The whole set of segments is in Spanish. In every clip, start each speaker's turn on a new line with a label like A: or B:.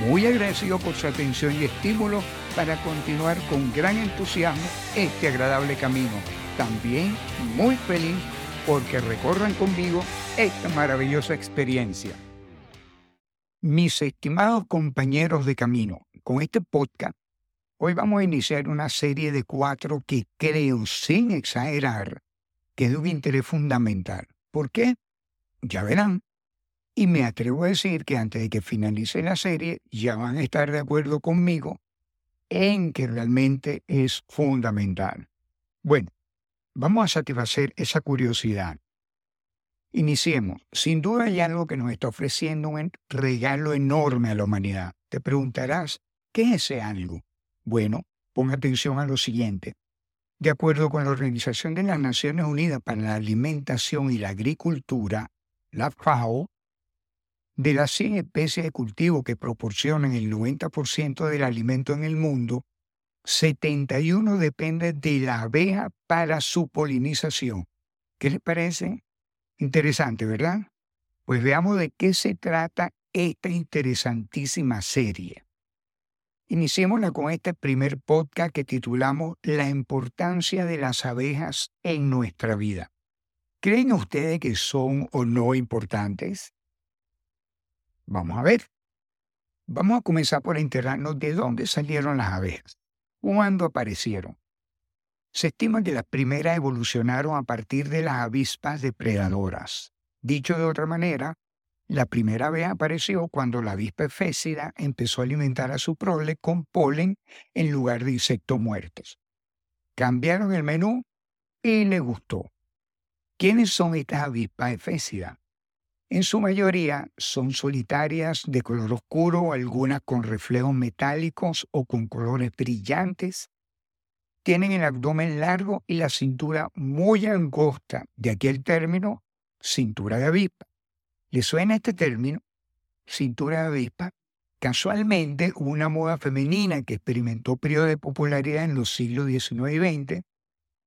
A: muy agradecido por su atención y estímulo para continuar con gran entusiasmo este agradable camino. También muy feliz porque recorran conmigo esta maravillosa experiencia. Mis estimados compañeros de camino, con este podcast, hoy vamos a iniciar una serie de cuatro que creo, sin exagerar, que es de un interés fundamental. ¿Por qué? Ya verán. Y me atrevo a decir que antes de que finalice la serie ya van a estar de acuerdo conmigo en que realmente es fundamental. Bueno, vamos a satisfacer esa curiosidad. Iniciemos. Sin duda hay algo que nos está ofreciendo un regalo enorme a la humanidad. Te preguntarás, ¿qué es ese algo? Bueno, pon atención a lo siguiente. De acuerdo con la Organización de las Naciones Unidas para la Alimentación y la Agricultura, la FAO, de las 100 especies de cultivo que proporcionan el 90% del alimento en el mundo, 71 dependen de la abeja para su polinización. ¿Qué les parece? Interesante, ¿verdad? Pues veamos de qué se trata esta interesantísima serie. Iniciémosla con este primer podcast que titulamos La importancia de las abejas en nuestra vida. ¿Creen ustedes que son o no importantes? Vamos a ver. Vamos a comenzar por enterarnos de dónde salieron las abejas, cuándo aparecieron. Se estima que las primeras evolucionaron a partir de las avispas depredadoras. Dicho de otra manera, la primera vez apareció cuando la avispa efécida empezó a alimentar a su prole con polen en lugar de insectos muertos. Cambiaron el menú y le gustó. ¿Quiénes son estas avispas efécidas? En su mayoría son solitarias de color oscuro, algunas con reflejos metálicos o con colores brillantes. Tienen el abdomen largo y la cintura muy angosta, de aquí el término cintura de avispa. ¿Le suena este término? Cintura de avispa. Casualmente una moda femenina que experimentó periodo de popularidad en los siglos XIX y XX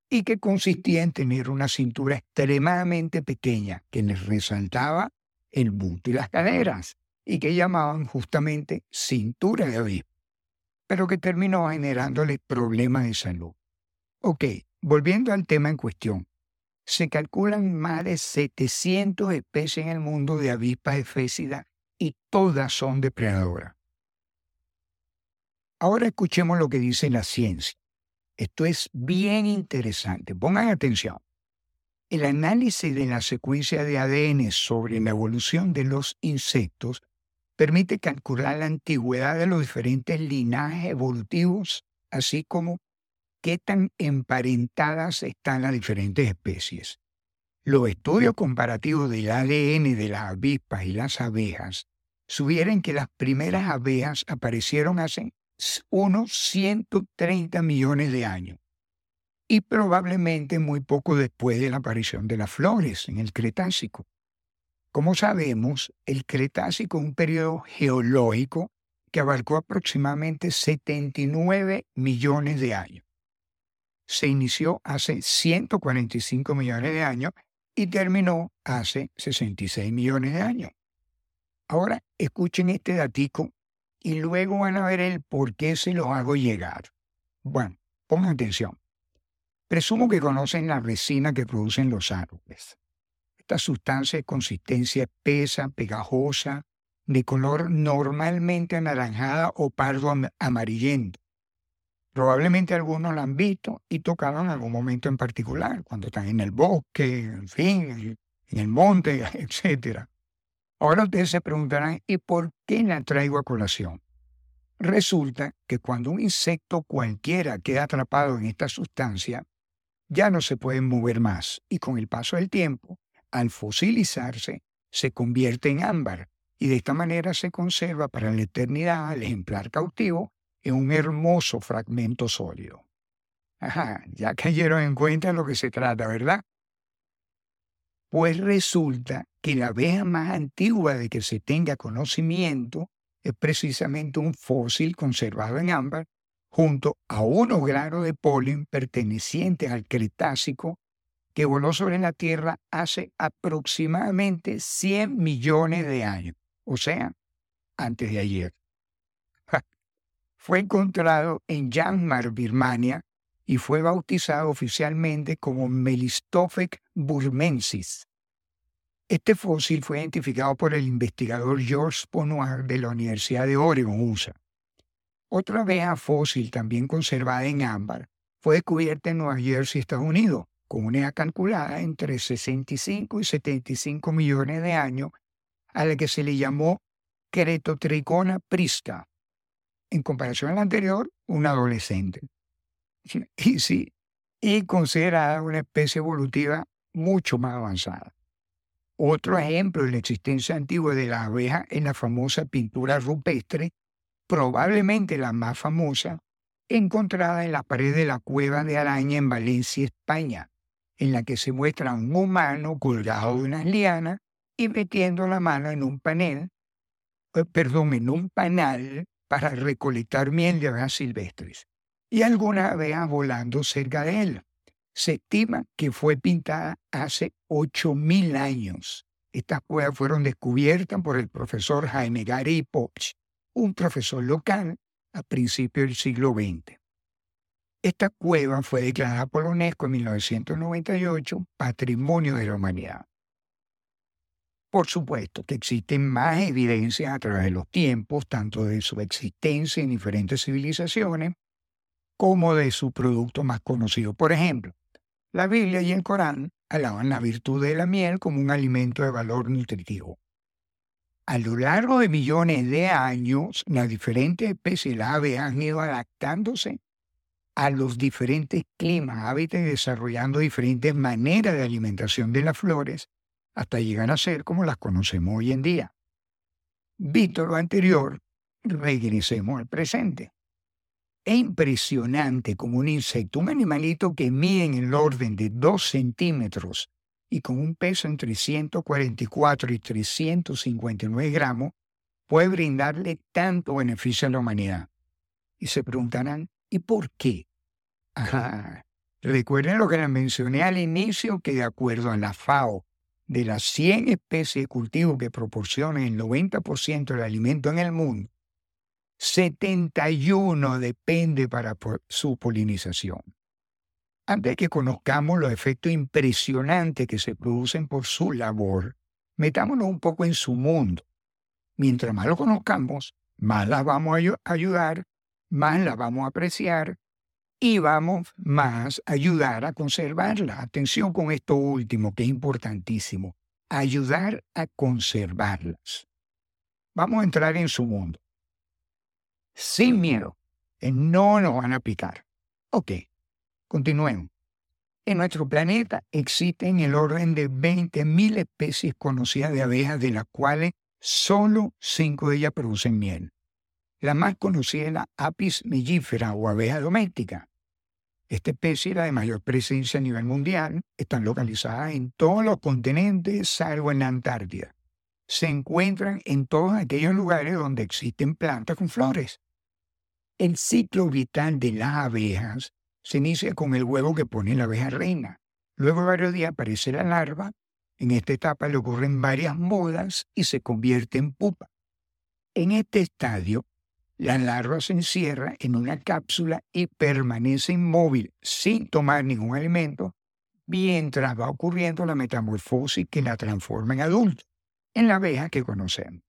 A: y que consistía en tener una cintura extremadamente pequeña que les resaltaba el busto y las caderas, y que llamaban justamente cintura de avispa, pero que terminó generándole problemas de salud. Ok, volviendo al tema en cuestión. Se calculan más de 700 especies en el mundo de avispas efécidas y todas son depredadoras. Ahora escuchemos lo que dice la ciencia. Esto es bien interesante. Pongan atención. El análisis de la secuencia de ADN sobre la evolución de los insectos permite calcular la antigüedad de los diferentes linajes evolutivos, así como qué tan emparentadas están las diferentes especies. Los estudios comparativos del ADN de las avispas y las abejas sugieren que las primeras abejas aparecieron hace unos 130 millones de años y probablemente muy poco después de la aparición de las flores en el Cretácico. Como sabemos, el Cretácico es un periodo geológico que abarcó aproximadamente 79 millones de años. Se inició hace 145 millones de años y terminó hace 66 millones de años. Ahora escuchen este datico y luego van a ver el por qué se los hago llegar. Bueno, pongan atención. Presumo que conocen la resina que producen los árboles. Esta sustancia de consistencia espesa, pegajosa, de color normalmente anaranjada o pardo amarillento. Probablemente algunos la han visto y tocado en algún momento en particular, cuando están en el bosque, en fin, en el monte, etc. Ahora ustedes se preguntarán, ¿y por qué la traigo a colación? Resulta que cuando un insecto cualquiera queda atrapado en esta sustancia, ya no se pueden mover más y con el paso del tiempo, al fosilizarse, se convierte en ámbar y de esta manera se conserva para la eternidad el ejemplar cautivo en un hermoso fragmento sólido. Ajá, ya cayeron en cuenta de lo que se trata, ¿verdad? Pues resulta que la abeja más antigua de que se tenga conocimiento es precisamente un fósil conservado en ámbar junto a unos granos de polen pertenecientes al Cretácico que voló sobre la Tierra hace aproximadamente 100 millones de años, o sea, antes de ayer. Fue encontrado en Yanmar, Birmania, y fue bautizado oficialmente como Melistophec burmensis. Este fósil fue identificado por el investigador George Ponoir de la Universidad de Oregon, USA. Otra abeja fósil también conservada en ámbar fue descubierta en Nueva Jersey, Estados Unidos, con una edad calculada entre 65 y 75 millones de años, a la que se le llamó Cretotricona prista. En comparación a la anterior, un adolescente. Y sí, y considerada una especie evolutiva mucho más avanzada. Otro ejemplo de la existencia antigua de la abeja es la famosa pintura rupestre, probablemente la más famosa, encontrada en la pared de la cueva de araña en Valencia, España, en la que se muestra un humano colgado de unas lianas y metiendo la mano en un panel, eh, perdón, en un panal para recolectar miel de abejas silvestres y algunas abejas volando cerca de él. Se estima que fue pintada hace 8.000 años. Estas cuevas fueron descubiertas por el profesor Jaime Gary Poch, un profesor local a principios del siglo XX. Esta cueva fue declarada por la UNESCO en 1998 Patrimonio de la Humanidad. Por supuesto que existen más evidencias a través de los tiempos, tanto de su existencia en diferentes civilizaciones, como de su producto más conocido. Por ejemplo, la Biblia y el Corán alaban la virtud de la miel como un alimento de valor nutritivo. A lo largo de millones de años, las diferentes especies de aves han ido adaptándose a los diferentes climas, hábitats y desarrollando diferentes maneras de alimentación de las flores hasta llegar a ser como las conocemos hoy en día. Visto lo anterior, regresemos al presente. Es impresionante como un insecto, un animalito que mide en el orden de 2 centímetros y con un peso entre 144 y 359 gramos, puede brindarle tanto beneficio a la humanidad. Y se preguntarán, ¿y por qué? Recuerden lo que les mencioné al inicio, que de acuerdo a la FAO, de las 100 especies de cultivo que proporcionan el 90% del alimento en el mundo, 71 depende para su polinización. Antes de que conozcamos los efectos impresionantes que se producen por su labor, metámonos un poco en su mundo. Mientras más lo conozcamos, más la vamos a ayudar, más la vamos a apreciar y vamos más a ayudar a conservarla. Atención con esto último, que es importantísimo. Ayudar a conservarlas. Vamos a entrar en su mundo sin miedo. No nos van a picar. Ok, continuemos. En nuestro planeta existen el orden de 20.000 especies conocidas de abejas, de las cuales solo cinco de ellas producen miel. La más conocida es la Apis mellifera o abeja doméstica. Esta especie es la de mayor presencia a nivel mundial. Están localizadas en todos los continentes, salvo en la Antártida. Se encuentran en todos aquellos lugares donde existen plantas con flores. El ciclo vital de las abejas se inicia con el huevo que pone la abeja reina. Luego de varios días aparece la larva. En esta etapa le ocurren varias modas y se convierte en pupa. En este estadio, la larva se encierra en una cápsula y permanece inmóvil sin tomar ningún alimento mientras va ocurriendo la metamorfosis que la transforma en adulto, en la abeja que conocemos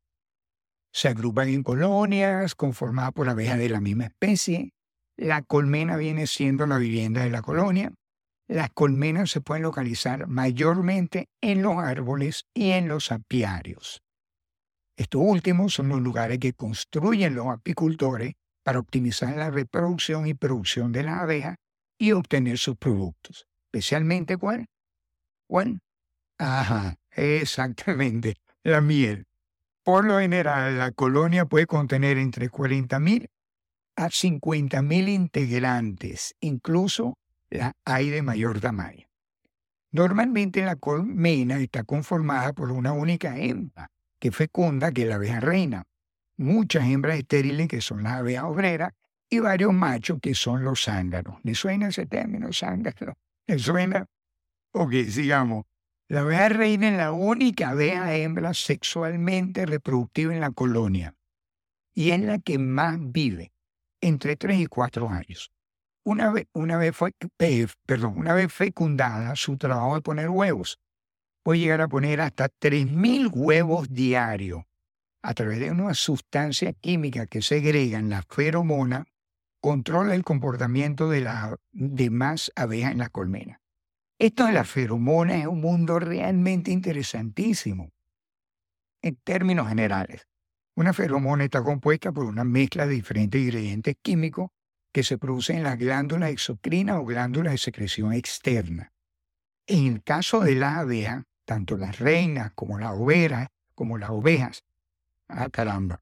A: se agrupan en colonias conformadas por abejas de la misma especie. La colmena viene siendo la vivienda de la colonia. Las colmenas se pueden localizar mayormente en los árboles y en los apiarios. Estos últimos son los lugares que construyen los apicultores para optimizar la reproducción y producción de las abejas y obtener sus productos. Especialmente cuál? ¿Cuál? Ajá, exactamente, la miel. Por lo general, la colonia puede contener entre 40.000 a 50.000 integrantes, incluso la hay de mayor tamaño. Normalmente la colmena está conformada por una única hembra que fecunda, que es la abeja reina, muchas hembras estériles que son las abejas obreras y varios machos que son los zánganos. ¿Le suena ese término, zángano? ¿Le suena? Ok, sigamos. La abeja reina es la única abeja hembra sexualmente reproductiva en la colonia y es la que más vive, entre 3 y 4 años. Una vez, una vez, fue, perdón, una vez fecundada, su trabajo es poner huevos. Puede llegar a poner hasta 3.000 huevos diarios a través de una sustancia química que segregan la feromona, controla el comportamiento de las demás abejas en la colmena. Esto de la feromona es un mundo realmente interesantísimo. En términos generales, una feromona está compuesta por una mezcla de diferentes ingredientes químicos que se producen en las glándulas exocrinas o glándulas de secreción externa. En el caso de las abejas, tanto las reinas como las ovejas, como las ovejas, ah caramba,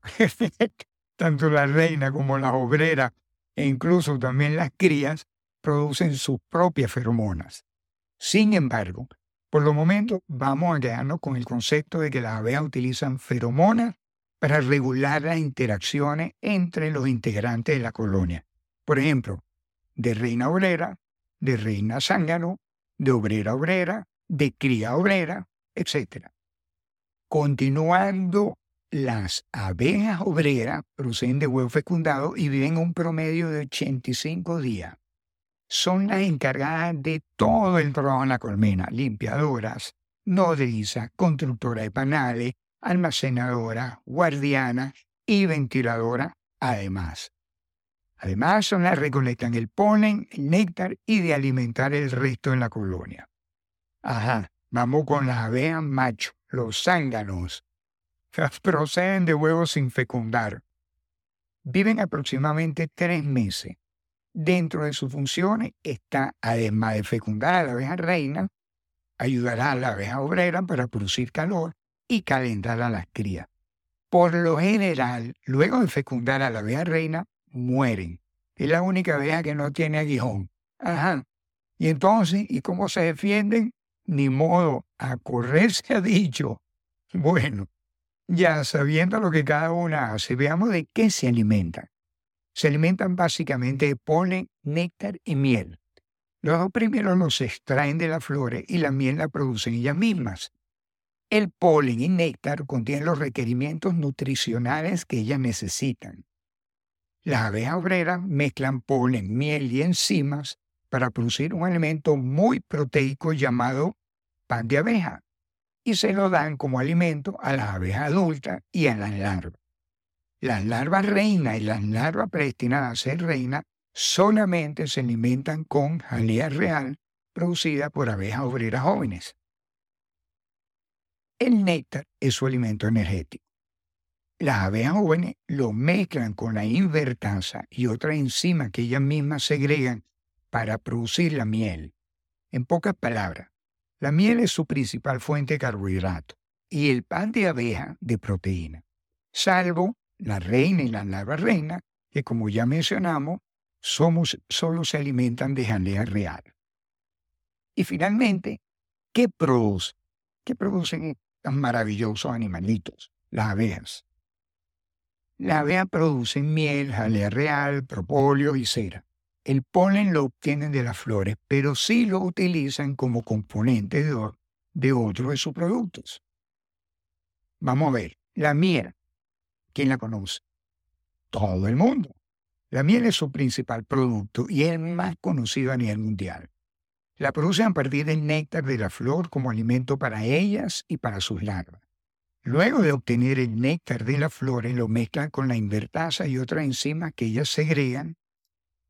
A: tanto la reina como las obreras e incluso también las crías producen sus propias feromonas. Sin embargo, por lo momento vamos a quedarnos con el concepto de que las abejas utilizan feromonas para regular las interacciones entre los integrantes de la colonia. Por ejemplo, de reina obrera, de reina zángano, de obrera obrera, de cría obrera, etc. Continuando, las abejas obreras proceden de huevos fecundados y viven un promedio de 85 días son las encargadas de todo el trabajo en la colmena, limpiadoras, nodrizas, constructoras de panales, almacenadoras, guardianas y ventiladoras, además. Además, son las que recolectan el polen, el néctar y de alimentar el resto de la colonia. Ajá, vamos con las abejas macho, los zánganos. Proceden de huevos sin fecundar. Viven aproximadamente tres meses Dentro de sus funciones está, además de fecundar a la abeja reina, ayudará a la abeja obrera para producir calor y calentar a las crías. Por lo general, luego de fecundar a la abeja reina, mueren. Es la única abeja que no tiene aguijón. Ajá. Y entonces, ¿y cómo se defienden? Ni modo, a correr se ha dicho. Bueno, ya sabiendo lo que cada una hace, veamos de qué se alimentan. Se alimentan básicamente de polen, néctar y miel. Los dos primeros los extraen de las flores y la miel la producen ellas mismas. El polen y néctar contienen los requerimientos nutricionales que ellas necesitan. Las abejas obreras mezclan polen, miel y enzimas para producir un alimento muy proteico llamado pan de abeja y se lo dan como alimento a las abejas adultas y a las larvas. Las larvas reina y las larvas predestinadas a ser reina solamente se alimentan con jalea real producida por abejas obreras jóvenes. El néctar es su alimento energético. Las abejas jóvenes lo mezclan con la invertasa y otras enzimas que ellas mismas segregan para producir la miel. En pocas palabras, la miel es su principal fuente de carbohidratos y el pan de abeja de proteína, salvo la reina y la larva reina, que como ya mencionamos, somos, solo se alimentan de jalea real. Y finalmente, ¿qué produce? ¿Qué producen estos maravillosos animalitos? Las abejas. Las abejas producen miel, jalea real, propóleo y cera. El polen lo obtienen de las flores, pero sí lo utilizan como componente de, de de sus productos. Vamos a ver, la miel. ¿Quién la conoce? Todo el mundo. La miel es su principal producto y es más conocido a nivel mundial. La producen a partir del néctar de la flor como alimento para ellas y para sus larvas. Luego de obtener el néctar de las flores, lo mezclan con la invertasa y otras enzimas que ellas segregan.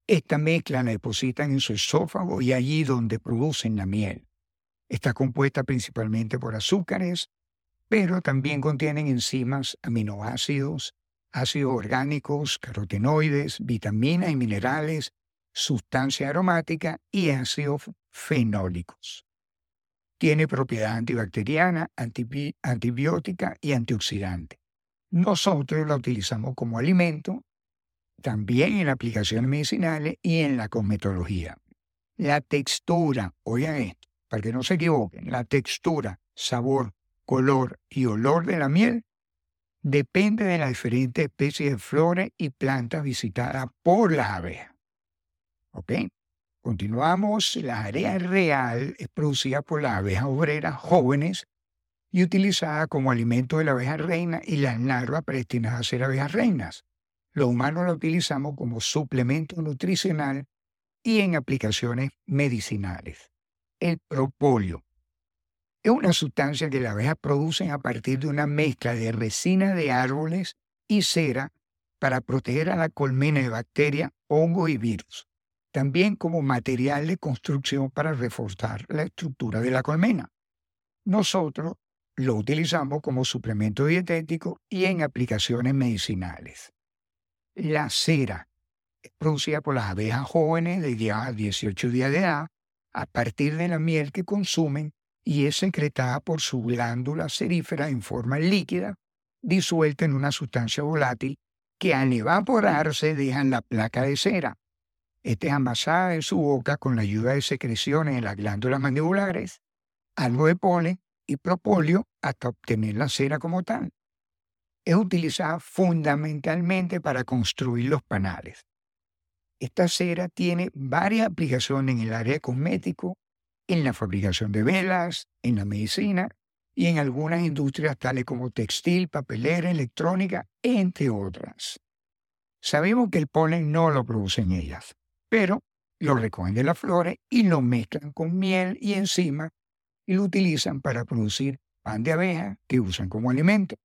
A: Esta mezcla la depositan en su esófago y allí donde producen la miel. Está compuesta principalmente por azúcares, pero también contienen enzimas, aminoácidos, ácidos orgánicos, carotenoides, vitaminas y minerales, sustancia aromática y ácidos fenólicos. Tiene propiedad antibacteriana, antibiótica y antioxidante. Nosotros la utilizamos como alimento, también en aplicaciones medicinales y en la cosmetología. La textura, oigan esto, para que no se equivoquen, la textura, sabor, color y olor de la miel depende de las diferentes especies de flores y plantas visitadas por las abejas. ¿Ok? Continuamos. La área real es producida por las abejas obreras jóvenes y utilizada como alimento de la abeja reina y las larvas predestinadas a ser abejas reinas. Los humanos la utilizamos como suplemento nutricional y en aplicaciones medicinales. El propóleo es una sustancia que las abejas producen a partir de una mezcla de resina de árboles y cera para proteger a la colmena de bacterias, hongos y virus. También como material de construcción para reforzar la estructura de la colmena. Nosotros lo utilizamos como suplemento dietético y en aplicaciones medicinales. La cera es producida por las abejas jóvenes de ya 18 días de edad a partir de la miel que consumen y es secretada por su glándula cerífera en forma líquida, disuelta en una sustancia volátil que al evaporarse dejan la placa de cera. Esta es amasada en su boca con la ayuda de secreciones en las glándulas mandibulares, algo de polen y propóleo hasta obtener la cera como tal. Es utilizada fundamentalmente para construir los panales. Esta cera tiene varias aplicaciones en el área cosmético, en la fabricación de velas, en la medicina y en algunas industrias tales como textil, papelera, electrónica, entre otras. Sabemos que el polen no lo producen ellas, pero lo recogen de las flores y lo mezclan con miel y enzimas y lo utilizan para producir pan de abeja que usan como alimento.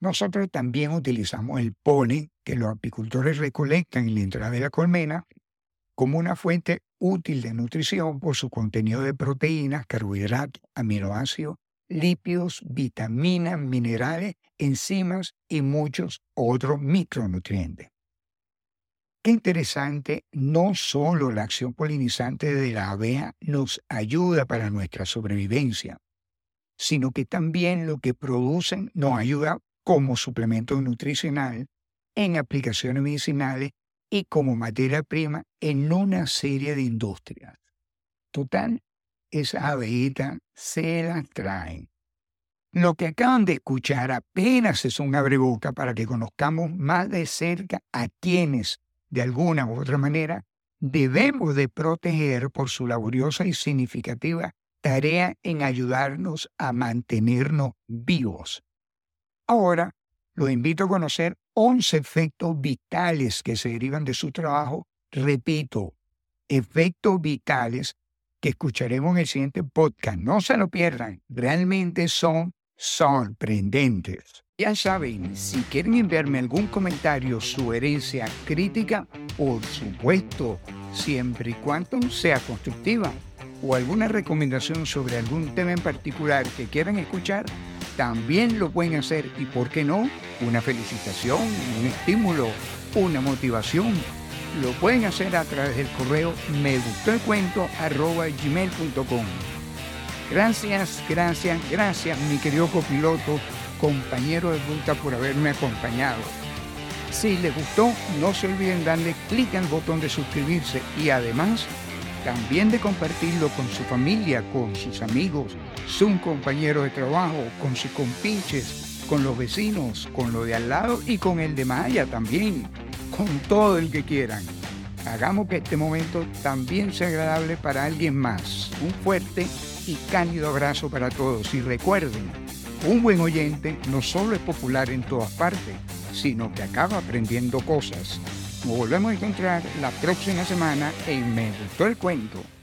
A: Nosotros también utilizamos el polen que los apicultores recolectan en la entrada de la colmena como una fuente útil de nutrición por su contenido de proteínas, carbohidratos, aminoácidos, lípidos, vitaminas, minerales, enzimas y muchos otros micronutrientes. Qué interesante, no solo la acción polinizante de la abeja nos ayuda para nuestra sobrevivencia, sino que también lo que producen nos ayuda como suplemento nutricional en aplicaciones medicinales y como materia prima en una serie de industrias. Total, esas abejitas se las traen. Lo que acaban de escuchar apenas es un abreboca para que conozcamos más de cerca a quienes, de alguna u otra manera, debemos de proteger por su laboriosa y significativa tarea en ayudarnos a mantenernos vivos. Ahora los invito a conocer 11 efectos vitales que se derivan de su trabajo. Repito, efectos vitales que escucharemos en el siguiente podcast. No se lo pierdan, realmente son sorprendentes. Ya saben, si quieren enviarme algún comentario, sugerencia, crítica, por supuesto, siempre y cuando sea constructiva, o alguna recomendación sobre algún tema en particular que quieran escuchar, también lo pueden hacer y, ¿por qué no? Una felicitación, un estímulo, una motivación. Lo pueden hacer a través del correo me gustó el cuento arroba gmail.com. Gracias, gracias, gracias, mi querido copiloto, compañero de ruta, por haberme acompañado. Si les gustó, no se olviden darle clic al botón de suscribirse y además también de compartirlo con su familia, con sus amigos, su compañero de trabajo, con sus compinches, con los vecinos, con lo de al lado y con el de Maya también, con todo el que quieran. Hagamos que este momento también sea agradable para alguien más. Un fuerte y cálido abrazo para todos y recuerden, un buen oyente no solo es popular en todas partes, sino que acaba aprendiendo cosas. Nos volvemos a encontrar la próxima semana en Me Gustó el Cuento.